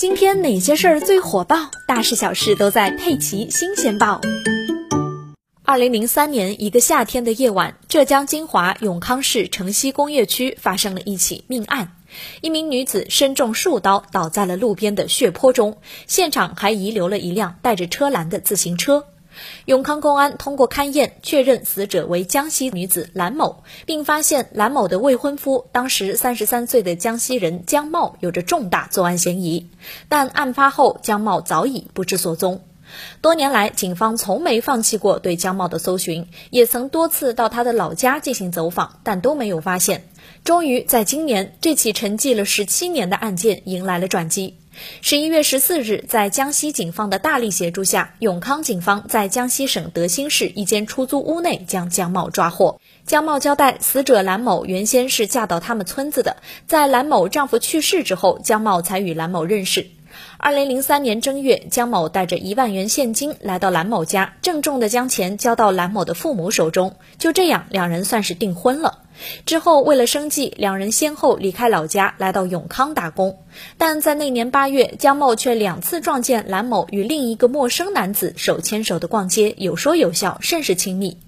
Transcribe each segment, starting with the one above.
今天哪些事儿最火爆？大事小事都在《佩奇新鲜报》。二零零三年一个夏天的夜晚，浙江金华永康市城西工业区发生了一起命案，一名女子身中数刀，倒在了路边的血泊中，现场还遗留了一辆带着车篮的自行车。永康公安通过勘验确认死者为江西女子蓝某，并发现蓝某的未婚夫当时三十三岁的江西人江茂有着重大作案嫌疑，但案发后江茂早已不知所踪。多年来，警方从没放弃过对江茂的搜寻，也曾多次到他的老家进行走访，但都没有发现。终于在今年，这起沉寂了十七年的案件迎来了转机。十一月十四日，在江西警方的大力协助下，永康警方在江西省德兴市一间出租屋内将江茂抓获。江茂交代，死者蓝某原先是嫁到他们村子的，在蓝某丈夫去世之后，江茂才与蓝某认识。二零零三年正月，江某带着一万元现金来到蓝某家，郑重地将钱交到蓝某的父母手中。就这样，两人算是订婚了。之后，为了生计，两人先后离开老家，来到永康打工。但在那年八月，江某却两次撞见蓝某与另一个陌生男子手牵手的逛街，有说有笑，甚是亲密。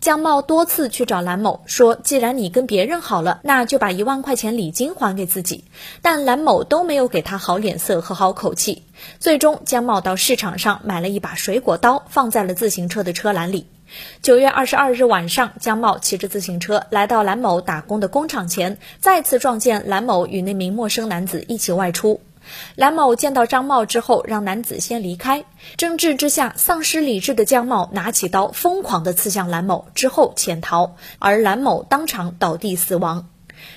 江茂多次去找蓝某，说既然你跟别人好了，那就把一万块钱礼金还给自己。但蓝某都没有给他好脸色和好口气。最终，江茂到市场上买了一把水果刀，放在了自行车的车篮里。九月二十二日晚上，江茂骑着自行车来到蓝某打工的工厂前，再次撞见蓝某与那名陌生男子一起外出。蓝某见到张茂之后，让男子先离开。争执之下，丧失理智的江茂拿起刀，疯狂地刺向蓝某，之后潜逃，而蓝某当场倒地死亡。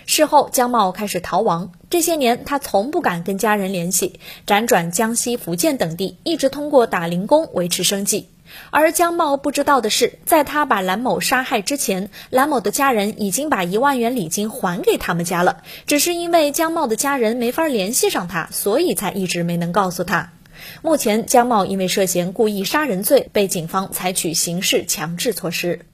事后，江茂开始逃亡。这些年，他从不敢跟家人联系，辗转江西、福建等地，一直通过打零工维持生计。而江茂不知道的是，在他把蓝某杀害之前，蓝某的家人已经把一万元礼金还给他们家了，只是因为江茂的家人没法联系上他，所以才一直没能告诉他。目前，江茂因为涉嫌故意杀人罪被警方采取刑事强制措施。